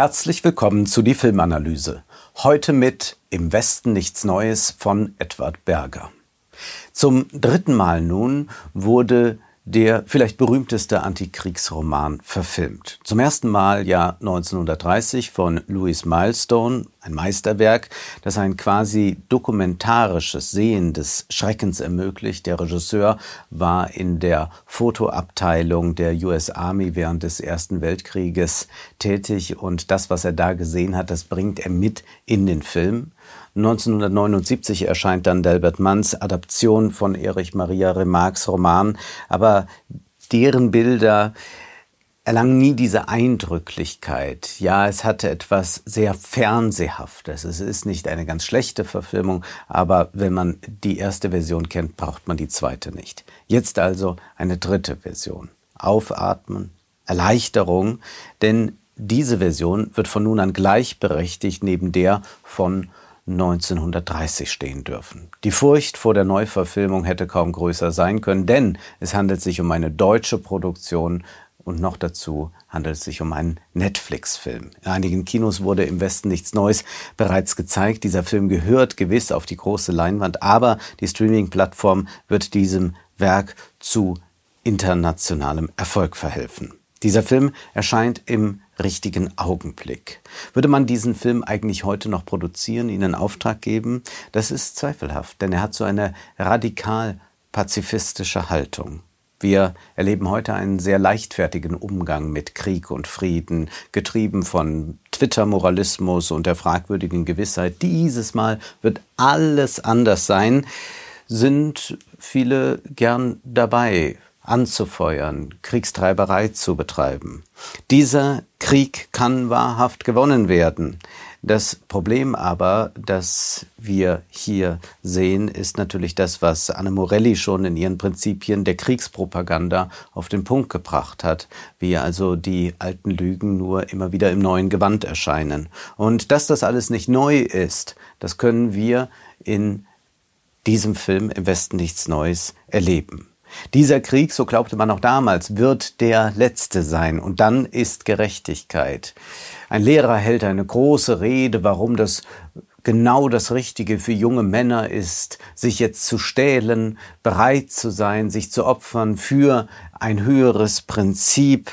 Herzlich willkommen zu die Filmanalyse. Heute mit Im Westen nichts Neues von Edward Berger. Zum dritten Mal nun wurde der vielleicht berühmteste Antikriegsroman verfilmt. Zum ersten Mal ja 1930 von Louis Milestone, ein Meisterwerk, das ein quasi dokumentarisches Sehen des Schreckens ermöglicht. Der Regisseur war in der Fotoabteilung der US Army während des Ersten Weltkrieges tätig und das, was er da gesehen hat, das bringt er mit in den Film. 1979 erscheint dann Delbert Manns Adaption von Erich Maria Remarques Roman, aber deren Bilder erlangen nie diese Eindrücklichkeit. Ja, es hatte etwas sehr Fernsehhaftes. Es ist nicht eine ganz schlechte Verfilmung, aber wenn man die erste Version kennt, braucht man die zweite nicht. Jetzt also eine dritte Version. Aufatmen, Erleichterung, denn diese Version wird von nun an gleichberechtigt neben der von 1930 stehen dürfen. Die Furcht vor der Neuverfilmung hätte kaum größer sein können, denn es handelt sich um eine deutsche Produktion und noch dazu handelt es sich um einen Netflix-Film. In einigen Kinos wurde im Westen nichts Neues bereits gezeigt. Dieser Film gehört gewiss auf die große Leinwand, aber die Streaming-Plattform wird diesem Werk zu internationalem Erfolg verhelfen. Dieser Film erscheint im richtigen Augenblick. Würde man diesen Film eigentlich heute noch produzieren, ihn in Auftrag geben? Das ist zweifelhaft, denn er hat so eine radikal pazifistische Haltung. Wir erleben heute einen sehr leichtfertigen Umgang mit Krieg und Frieden, getrieben von Twitter-Moralismus und der fragwürdigen Gewissheit, dieses Mal wird alles anders sein, sind viele gern dabei, anzufeuern, Kriegstreiberei zu betreiben. Dieser Krieg kann wahrhaft gewonnen werden. Das Problem aber, das wir hier sehen, ist natürlich das, was Anne Morelli schon in ihren Prinzipien der Kriegspropaganda auf den Punkt gebracht hat, wie also die alten Lügen nur immer wieder im neuen Gewand erscheinen. Und dass das alles nicht neu ist, das können wir in diesem Film im Westen nichts Neues erleben. Dieser Krieg, so glaubte man auch damals, wird der letzte sein und dann ist Gerechtigkeit. Ein Lehrer hält eine große Rede, warum das genau das Richtige für junge Männer ist, sich jetzt zu stählen, bereit zu sein, sich zu opfern für ein höheres Prinzip.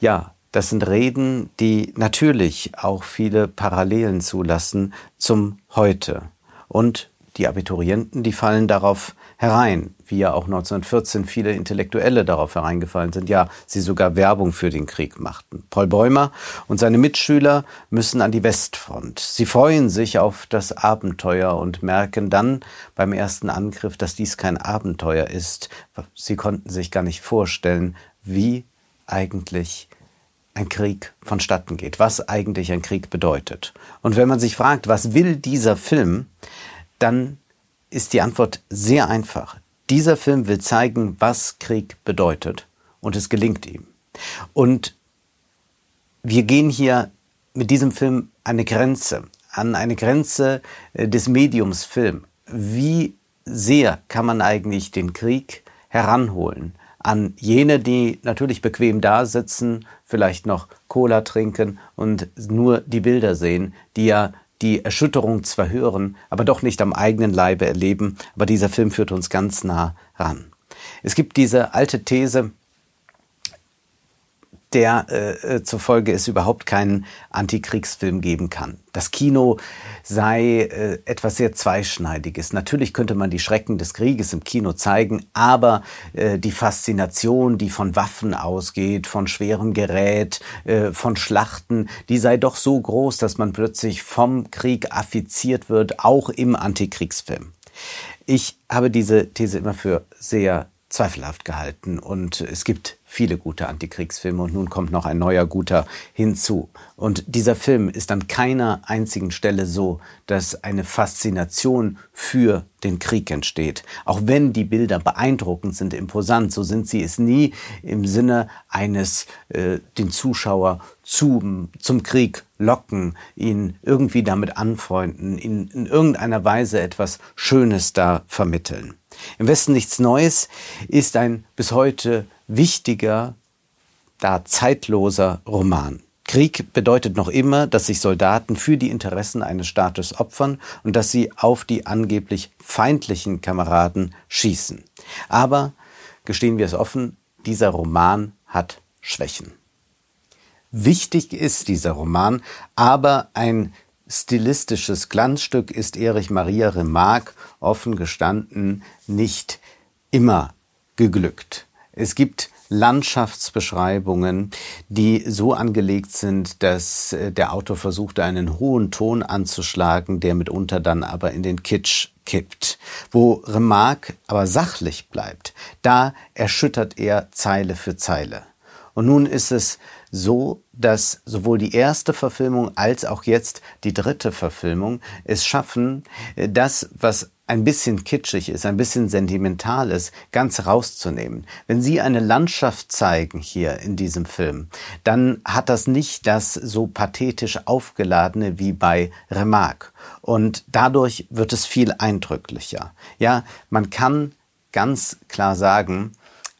Ja, das sind Reden, die natürlich auch viele Parallelen zulassen zum Heute. Und die Abiturienten, die fallen darauf herein, wie ja auch 1914 viele Intellektuelle darauf hereingefallen sind, ja, sie sogar Werbung für den Krieg machten. Paul Bäumer und seine Mitschüler müssen an die Westfront. Sie freuen sich auf das Abenteuer und merken dann beim ersten Angriff, dass dies kein Abenteuer ist. Sie konnten sich gar nicht vorstellen, wie eigentlich ein Krieg vonstatten geht, was eigentlich ein Krieg bedeutet. Und wenn man sich fragt, was will dieser Film, dann ist die Antwort sehr einfach. Dieser Film will zeigen, was Krieg bedeutet und es gelingt ihm. Und wir gehen hier mit diesem Film eine Grenze, an eine Grenze äh, des Mediums Film. Wie sehr kann man eigentlich den Krieg heranholen an jene, die natürlich bequem da sitzen, vielleicht noch Cola trinken und nur die Bilder sehen, die ja die Erschütterung zwar hören, aber doch nicht am eigenen Leibe erleben, aber dieser Film führt uns ganz nah ran. Es gibt diese alte These, der äh, äh, zufolge es überhaupt keinen Antikriegsfilm geben kann. Das Kino sei äh, etwas sehr Zweischneidiges. Natürlich könnte man die Schrecken des Krieges im Kino zeigen, aber äh, die Faszination, die von Waffen ausgeht, von schwerem Gerät, äh, von Schlachten, die sei doch so groß, dass man plötzlich vom Krieg affiziert wird, auch im Antikriegsfilm. Ich habe diese These immer für sehr zweifelhaft gehalten und es gibt viele gute Antikriegsfilme und nun kommt noch ein neuer guter hinzu. Und dieser Film ist an keiner einzigen Stelle so, dass eine Faszination für den Krieg entsteht. Auch wenn die Bilder beeindruckend sind, imposant, so sind sie es nie im Sinne eines äh, den Zuschauer zum, zum Krieg locken, ihn irgendwie damit anfreunden, ihn in irgendeiner Weise etwas Schönes da vermitteln. Im Westen nichts Neues ist ein bis heute wichtiger, da zeitloser Roman. Krieg bedeutet noch immer, dass sich Soldaten für die Interessen eines Staates opfern und dass sie auf die angeblich feindlichen Kameraden schießen. Aber, gestehen wir es offen, dieser Roman hat Schwächen. Wichtig ist dieser Roman, aber ein stilistisches Glanzstück ist Erich Maria Remarque offen gestanden nicht immer geglückt. Es gibt Landschaftsbeschreibungen, die so angelegt sind, dass äh, der Autor versucht, einen hohen Ton anzuschlagen, der mitunter dann aber in den Kitsch kippt. Wo Remarque aber sachlich bleibt, da erschüttert er Zeile für Zeile. Und nun ist es so, dass sowohl die erste Verfilmung als auch jetzt die dritte Verfilmung es schaffen, äh, das, was ein bisschen kitschig ist, ein bisschen sentimental ist, ganz rauszunehmen. Wenn Sie eine Landschaft zeigen hier in diesem Film, dann hat das nicht das so pathetisch aufgeladene wie bei Remarque. Und dadurch wird es viel eindrücklicher. Ja, man kann ganz klar sagen,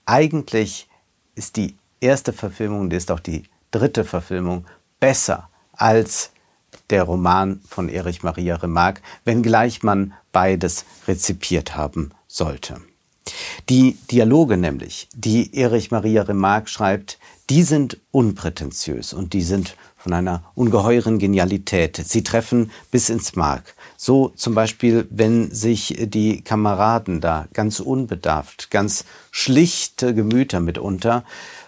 eigentlich ist die erste Verfilmung, und ist auch die dritte Verfilmung, besser als der Roman von Erich Maria Remarque, wenngleich man beides rezipiert haben sollte. Die Dialoge nämlich, die Erich Maria Remarque schreibt, die sind unprätentiös und die sind von einer ungeheuren Genialität. Sie treffen bis ins Mark. So zum Beispiel, wenn sich die Kameraden da ganz unbedarft, ganz schlichte Gemüter mitunter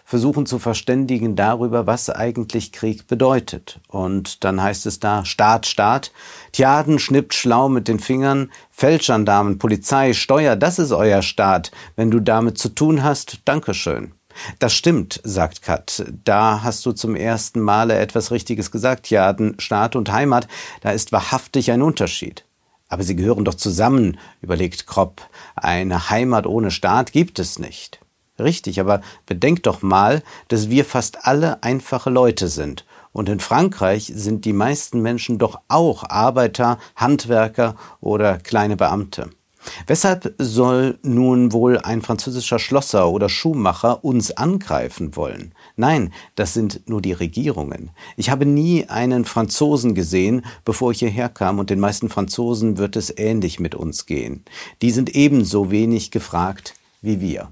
versuchen zu verständigen darüber, was eigentlich Krieg bedeutet. Und dann heißt es da Staat, Staat, Tjaden schnippt schlau mit den Fingern, Feldgendarmen, Polizei, Steuer, das ist euer Staat. Wenn du damit zu tun hast, Dankeschön. Das stimmt, sagt Kat. Da hast du zum ersten Male etwas Richtiges gesagt. Tjaden, Staat und Heimat, da ist wahrhaftig ein Unterschied. Aber sie gehören doch zusammen, überlegt Kropp. Eine Heimat ohne Staat gibt es nicht. Richtig, aber bedenkt doch mal, dass wir fast alle einfache Leute sind. Und in Frankreich sind die meisten Menschen doch auch Arbeiter, Handwerker oder kleine Beamte. Weshalb soll nun wohl ein französischer Schlosser oder Schuhmacher uns angreifen wollen? Nein, das sind nur die Regierungen. Ich habe nie einen Franzosen gesehen, bevor ich hierher kam, und den meisten Franzosen wird es ähnlich mit uns gehen. Die sind ebenso wenig gefragt wie wir.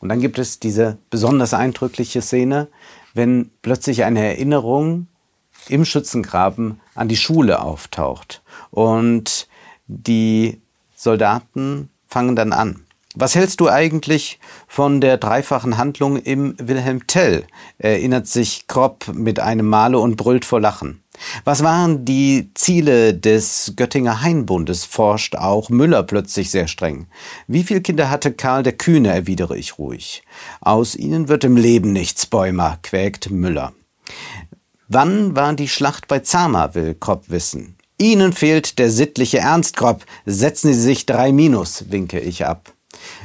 Und dann gibt es diese besonders eindrückliche Szene, wenn plötzlich eine Erinnerung im Schützengraben an die Schule auftaucht. Und die Soldaten fangen dann an. Was hältst du eigentlich von der dreifachen Handlung im Wilhelm Tell? erinnert sich Kropp mit einem Male und brüllt vor Lachen. Was waren die Ziele des Göttinger Hainbundes, forscht auch Müller plötzlich sehr streng. Wie viele Kinder hatte Karl der Kühne, erwidere ich ruhig. Aus ihnen wird im Leben nichts, Bäumer, quäkt Müller. Wann war die Schlacht bei Zama, will Kropp wissen. Ihnen fehlt der sittliche Ernst, Kropp. Setzen Sie sich drei Minus, winke ich ab.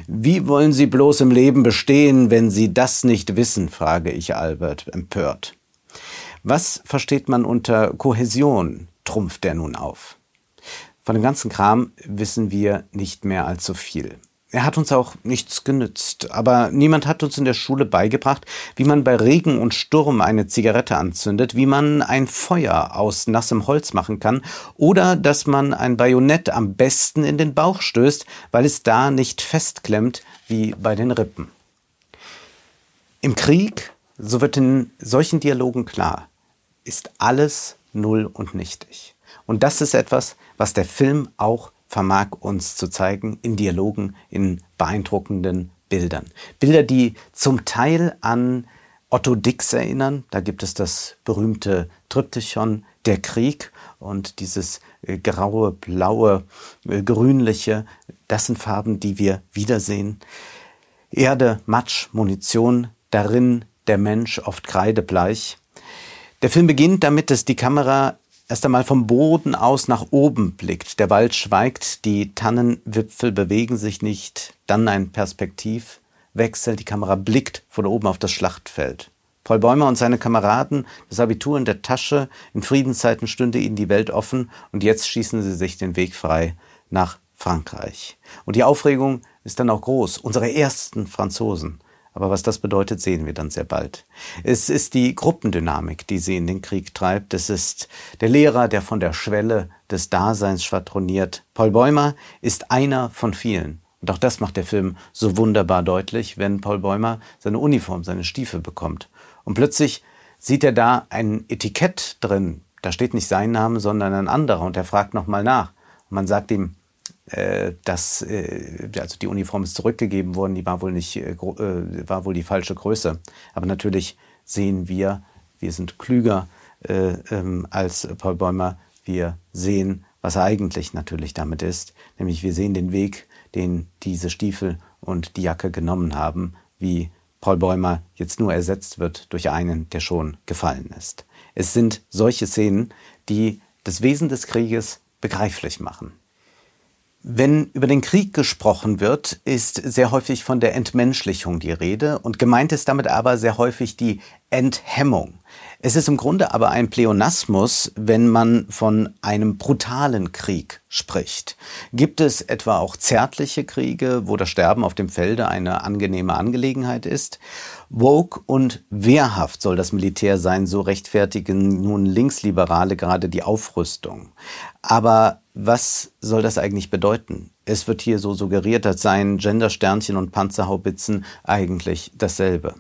Wie wollen Sie bloß im Leben bestehen, wenn Sie das nicht wissen, frage ich Albert empört. Was versteht man unter Kohäsion? trumpft der nun auf. Von dem ganzen Kram wissen wir nicht mehr allzu viel. Er hat uns auch nichts genützt, aber niemand hat uns in der Schule beigebracht, wie man bei Regen und Sturm eine Zigarette anzündet, wie man ein Feuer aus nassem Holz machen kann oder dass man ein Bajonett am besten in den Bauch stößt, weil es da nicht festklemmt wie bei den Rippen. Im Krieg, so wird in solchen Dialogen klar, ist alles null und nichtig. Und das ist etwas, was der Film auch vermag uns zu zeigen in Dialogen, in beeindruckenden Bildern. Bilder, die zum Teil an Otto Dix erinnern. Da gibt es das berühmte Triptychon Der Krieg und dieses äh, graue, blaue, äh, grünliche. Das sind Farben, die wir wiedersehen. Erde, Matsch, Munition, darin der Mensch oft kreidebleich. Der Film beginnt damit, dass die Kamera erst einmal vom Boden aus nach oben blickt. Der Wald schweigt, die Tannenwipfel bewegen sich nicht. Dann ein Perspektivwechsel. Die Kamera blickt von oben auf das Schlachtfeld. Paul Bäumer und seine Kameraden, das Abitur in der Tasche, in Friedenszeiten stünde ihnen die Welt offen und jetzt schießen sie sich den Weg frei nach Frankreich. Und die Aufregung ist dann auch groß. Unsere ersten Franzosen. Aber was das bedeutet, sehen wir dann sehr bald. Es ist die Gruppendynamik, die sie in den Krieg treibt. Es ist der Lehrer, der von der Schwelle des Daseins schwadroniert. Paul Bäumer ist einer von vielen. Und auch das macht der Film so wunderbar deutlich, wenn Paul Bäumer seine Uniform, seine Stiefel bekommt. Und plötzlich sieht er da ein Etikett drin. Da steht nicht sein Name, sondern ein anderer. Und er fragt nochmal nach. Und man sagt ihm, dass äh, also die Uniform ist zurückgegeben worden, die war wohl nicht äh, war wohl die falsche Größe. Aber natürlich sehen wir, wir sind klüger ähm, als Paul Bäumer. Wir sehen, was er eigentlich natürlich damit ist, nämlich wir sehen den Weg, den diese Stiefel und die Jacke genommen haben, wie Paul Bäumer jetzt nur ersetzt wird durch einen, der schon gefallen ist. Es sind solche Szenen, die das Wesen des Krieges begreiflich machen. Wenn über den Krieg gesprochen wird, ist sehr häufig von der Entmenschlichung die Rede und gemeint ist damit aber sehr häufig die Enthemmung. Es ist im Grunde aber ein Pleonasmus, wenn man von einem brutalen Krieg spricht. Gibt es etwa auch zärtliche Kriege, wo das Sterben auf dem Felde eine angenehme Angelegenheit ist? Woke und wehrhaft soll das Militär sein, so rechtfertigen nun Linksliberale gerade die Aufrüstung. Aber was soll das eigentlich bedeuten? Es wird hier so suggeriert, als seien Gendersternchen und Panzerhaubitzen eigentlich dasselbe.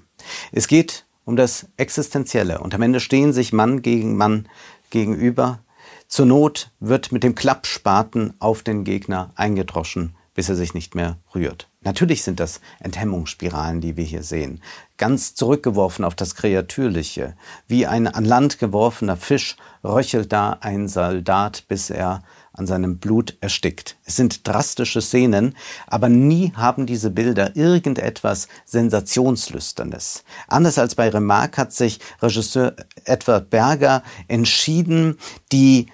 Es geht um das Existenzielle und am Ende stehen sich Mann gegen Mann gegenüber. Zur Not wird mit dem Klappspaten auf den Gegner eingedroschen, bis er sich nicht mehr rührt. Natürlich sind das Enthemmungsspiralen, die wir hier sehen. Ganz zurückgeworfen auf das Kreatürliche. Wie ein an Land geworfener Fisch röchelt da ein Soldat, bis er an seinem Blut erstickt. Es sind drastische Szenen, aber nie haben diese Bilder irgendetwas Sensationslüsternes. Anders als bei Remarque hat sich Regisseur Edward Berger entschieden, die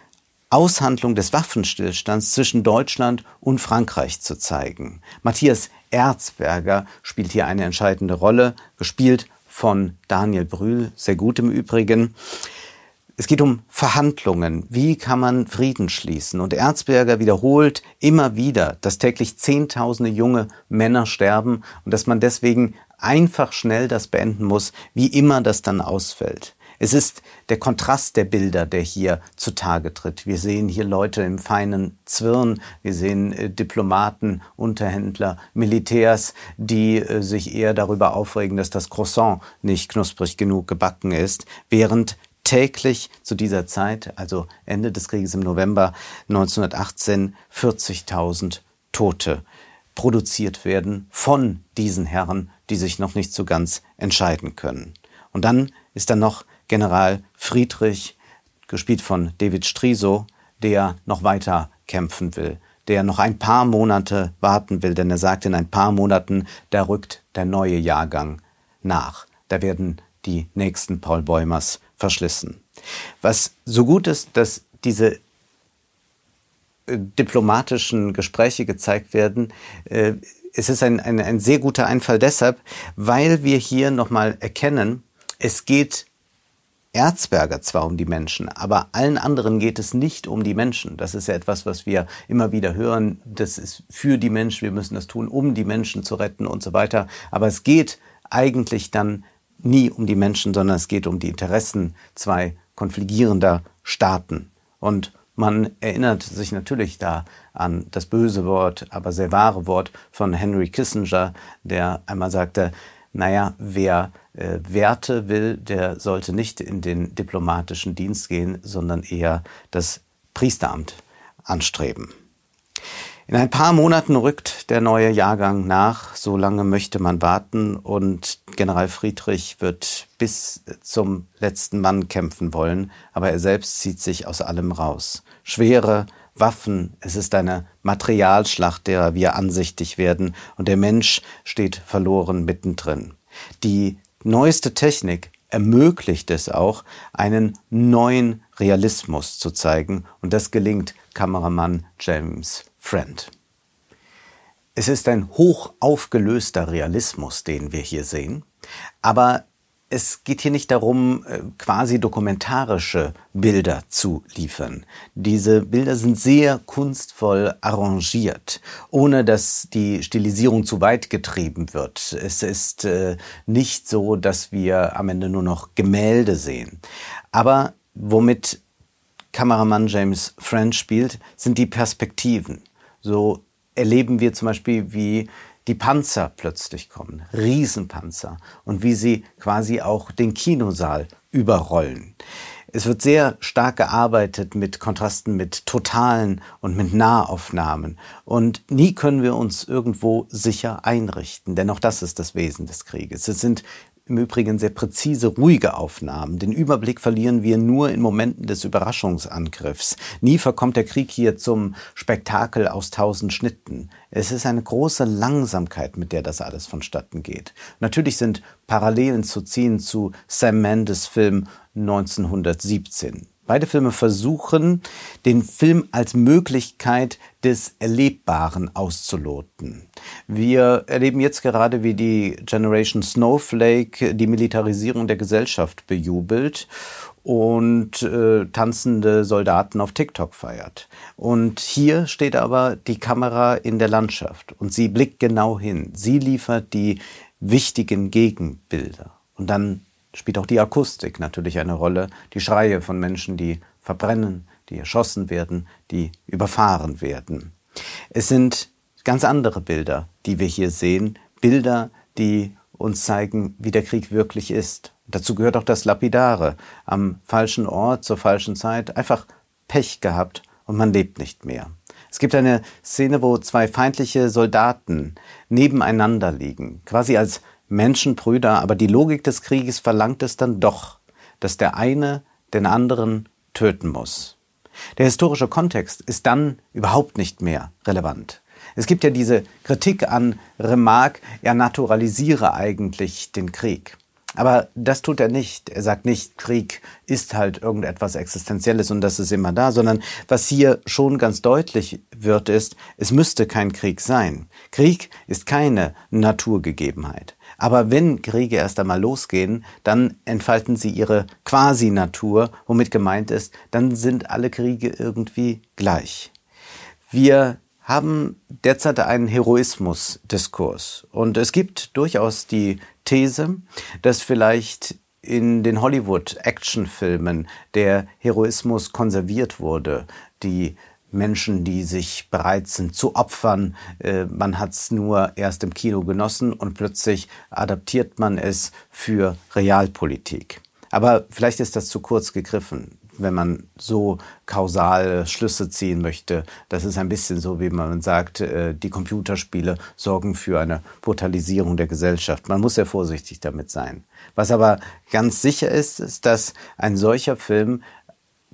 Aushandlung des Waffenstillstands zwischen Deutschland und Frankreich zu zeigen. Matthias Erzberger spielt hier eine entscheidende Rolle, gespielt von Daniel Brühl, sehr gut im Übrigen. Es geht um Verhandlungen. Wie kann man Frieden schließen? Und Erzberger wiederholt immer wieder, dass täglich Zehntausende junge Männer sterben und dass man deswegen einfach schnell das beenden muss, wie immer das dann ausfällt. Es ist der Kontrast der Bilder, der hier zutage tritt. Wir sehen hier Leute im feinen Zwirn, wir sehen äh, Diplomaten, Unterhändler, Militärs, die äh, sich eher darüber aufregen, dass das Croissant nicht knusprig genug gebacken ist, während täglich zu dieser Zeit, also Ende des Krieges im November 1918, 40.000 Tote produziert werden von diesen Herren, die sich noch nicht so ganz entscheiden können. Und dann ist da noch General Friedrich, gespielt von David Striso, der noch weiter kämpfen will, der noch ein paar Monate warten will, denn er sagt, in ein paar Monaten, da rückt der neue Jahrgang nach. Da werden die nächsten Paul Bäumers verschlissen. Was so gut ist, dass diese äh, diplomatischen Gespräche gezeigt werden, äh, es ist ein, ein, ein sehr guter Einfall deshalb, weil wir hier nochmal erkennen, es geht Erzberger zwar um die Menschen, aber allen anderen geht es nicht um die Menschen. Das ist ja etwas, was wir immer wieder hören. Das ist für die Menschen, wir müssen das tun, um die Menschen zu retten und so weiter. Aber es geht eigentlich dann nie um die Menschen, sondern es geht um die Interessen zwei konfligierender Staaten. Und man erinnert sich natürlich da an das böse Wort, aber sehr wahre Wort von Henry Kissinger, der einmal sagte, naja, wer äh, Werte will, der sollte nicht in den diplomatischen Dienst gehen, sondern eher das Priesteramt anstreben. In ein paar Monaten rückt der neue Jahrgang nach, so lange möchte man warten und General Friedrich wird bis zum letzten Mann kämpfen wollen, aber er selbst zieht sich aus allem raus. Schwere Waffen, es ist eine Materialschlacht, derer wir ansichtig werden und der Mensch steht verloren mittendrin. Die neueste Technik ermöglicht es auch, einen neuen Realismus zu zeigen. Und das gelingt Kameramann James Friend. Es ist ein hoch aufgelöster Realismus, den wir hier sehen. Aber es geht hier nicht darum, äh, quasi dokumentarische Bilder zu liefern. Diese Bilder sind sehr kunstvoll arrangiert, ohne dass die Stilisierung zu weit getrieben wird. Es ist äh, nicht so, dass wir am Ende nur noch Gemälde sehen. Aber womit Kameramann James French spielt, sind die Perspektiven. So erleben wir zum Beispiel, wie die Panzer plötzlich kommen, Riesenpanzer, und wie sie quasi auch den Kinosaal überrollen. Es wird sehr stark gearbeitet mit Kontrasten, mit totalen und mit Nahaufnahmen. Und nie können wir uns irgendwo sicher einrichten, denn auch das ist das Wesen des Krieges. Es sind im Übrigen sehr präzise, ruhige Aufnahmen. Den Überblick verlieren wir nur in Momenten des Überraschungsangriffs. Nie verkommt der Krieg hier zum Spektakel aus tausend Schnitten. Es ist eine große Langsamkeit, mit der das alles vonstatten geht. Natürlich sind Parallelen zu ziehen zu Sam Mendes Film 1917. Beide Filme versuchen, den Film als Möglichkeit des Erlebbaren auszuloten. Wir erleben jetzt gerade, wie die Generation Snowflake die Militarisierung der Gesellschaft bejubelt und äh, tanzende Soldaten auf TikTok feiert. Und hier steht aber die Kamera in der Landschaft und sie blickt genau hin. Sie liefert die wichtigen Gegenbilder. Und dann spielt auch die Akustik natürlich eine Rolle. Die Schreie von Menschen, die verbrennen, die erschossen werden, die überfahren werden. Es sind ganz andere Bilder, die wir hier sehen. Bilder, die uns zeigen, wie der Krieg wirklich ist. Dazu gehört auch das Lapidare. Am falschen Ort, zur falschen Zeit, einfach Pech gehabt und man lebt nicht mehr. Es gibt eine Szene, wo zwei feindliche Soldaten nebeneinander liegen, quasi als Menschenbrüder, aber die Logik des Krieges verlangt es dann doch, dass der eine den anderen töten muss. Der historische Kontext ist dann überhaupt nicht mehr relevant. Es gibt ja diese Kritik an Remarque, er naturalisiere eigentlich den Krieg. Aber das tut er nicht. Er sagt nicht, Krieg ist halt irgendetwas Existenzielles und das ist immer da, sondern was hier schon ganz deutlich wird, ist, es müsste kein Krieg sein. Krieg ist keine Naturgegebenheit. Aber wenn Kriege erst einmal losgehen, dann entfalten sie ihre Quasi-Natur, womit gemeint ist, dann sind alle Kriege irgendwie gleich. Wir haben derzeit einen Heroismus-Diskurs. Und es gibt durchaus die These, dass vielleicht in den Hollywood-Actionfilmen der Heroismus konserviert wurde, die Menschen, die sich bereit sind zu opfern. Äh, man hat es nur erst im Kino genossen und plötzlich adaptiert man es für Realpolitik. Aber vielleicht ist das zu kurz gegriffen, wenn man so kausale Schlüsse ziehen möchte. Das ist ein bisschen so, wie man sagt, äh, die Computerspiele sorgen für eine Brutalisierung der Gesellschaft. Man muss sehr vorsichtig damit sein. Was aber ganz sicher ist, ist, dass ein solcher Film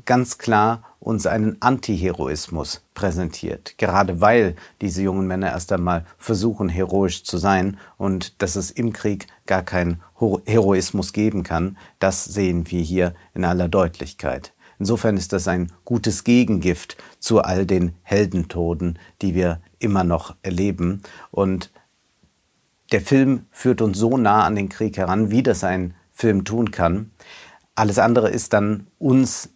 ganz klar uns einen Antiheroismus präsentiert. Gerade weil diese jungen Männer erst einmal versuchen, heroisch zu sein und dass es im Krieg gar keinen Heroismus geben kann, das sehen wir hier in aller Deutlichkeit. Insofern ist das ein gutes Gegengift zu all den Heldentoden, die wir immer noch erleben. Und der Film führt uns so nah an den Krieg heran, wie das ein Film tun kann. Alles andere ist dann uns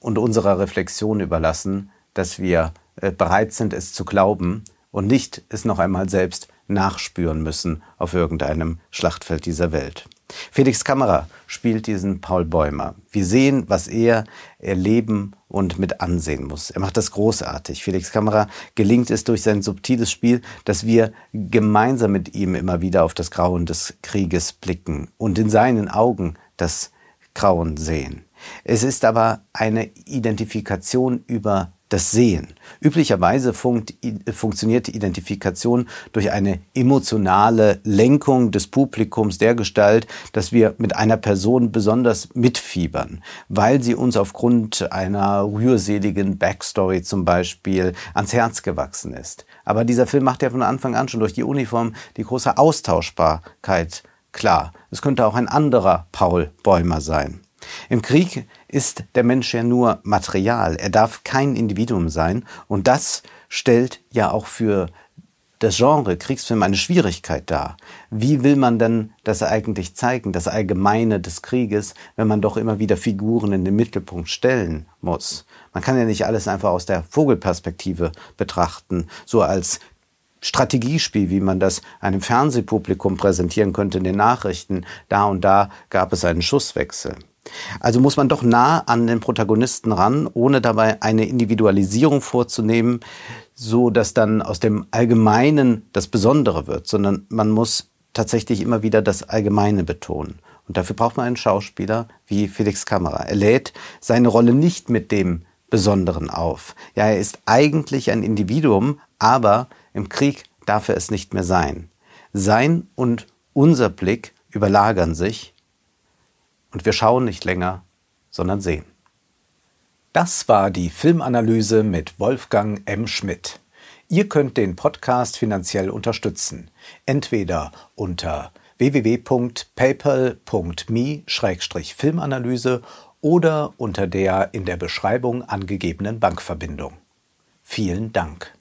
und unserer Reflexion überlassen, dass wir äh, bereit sind, es zu glauben und nicht es noch einmal selbst nachspüren müssen auf irgendeinem Schlachtfeld dieser Welt. Felix Kamera spielt diesen Paul Bäumer. Wir sehen, was er erleben und mit ansehen muss. Er macht das großartig. Felix Kamera gelingt es durch sein subtiles Spiel, dass wir gemeinsam mit ihm immer wieder auf das Grauen des Krieges blicken und in seinen Augen das Grauen sehen. Es ist aber eine Identifikation über das Sehen. Üblicherweise funkt, funktioniert die Identifikation durch eine emotionale Lenkung des Publikums der Gestalt, dass wir mit einer Person besonders mitfiebern, weil sie uns aufgrund einer rührseligen Backstory zum Beispiel ans Herz gewachsen ist. Aber dieser Film macht ja von Anfang an schon durch die Uniform die große Austauschbarkeit klar. Es könnte auch ein anderer Paul Bäumer sein. Im Krieg ist der Mensch ja nur Material. Er darf kein Individuum sein. Und das stellt ja auch für das Genre Kriegsfilm eine Schwierigkeit dar. Wie will man denn das eigentlich zeigen, das Allgemeine des Krieges, wenn man doch immer wieder Figuren in den Mittelpunkt stellen muss? Man kann ja nicht alles einfach aus der Vogelperspektive betrachten, so als Strategiespiel, wie man das einem Fernsehpublikum präsentieren könnte in den Nachrichten. Da und da gab es einen Schusswechsel. Also muss man doch nah an den Protagonisten ran, ohne dabei eine Individualisierung vorzunehmen, so dass dann aus dem Allgemeinen das Besondere wird, sondern man muss tatsächlich immer wieder das Allgemeine betonen. Und dafür braucht man einen Schauspieler wie Felix Kammerer. Er lädt seine Rolle nicht mit dem Besonderen auf. Ja, er ist eigentlich ein Individuum, aber im Krieg darf er es nicht mehr sein. Sein und unser Blick überlagern sich und wir schauen nicht länger, sondern sehen. Das war die Filmanalyse mit Wolfgang M. Schmidt. Ihr könnt den Podcast finanziell unterstützen, entweder unter www.paypal.me-filmanalyse oder unter der in der Beschreibung angegebenen Bankverbindung. Vielen Dank.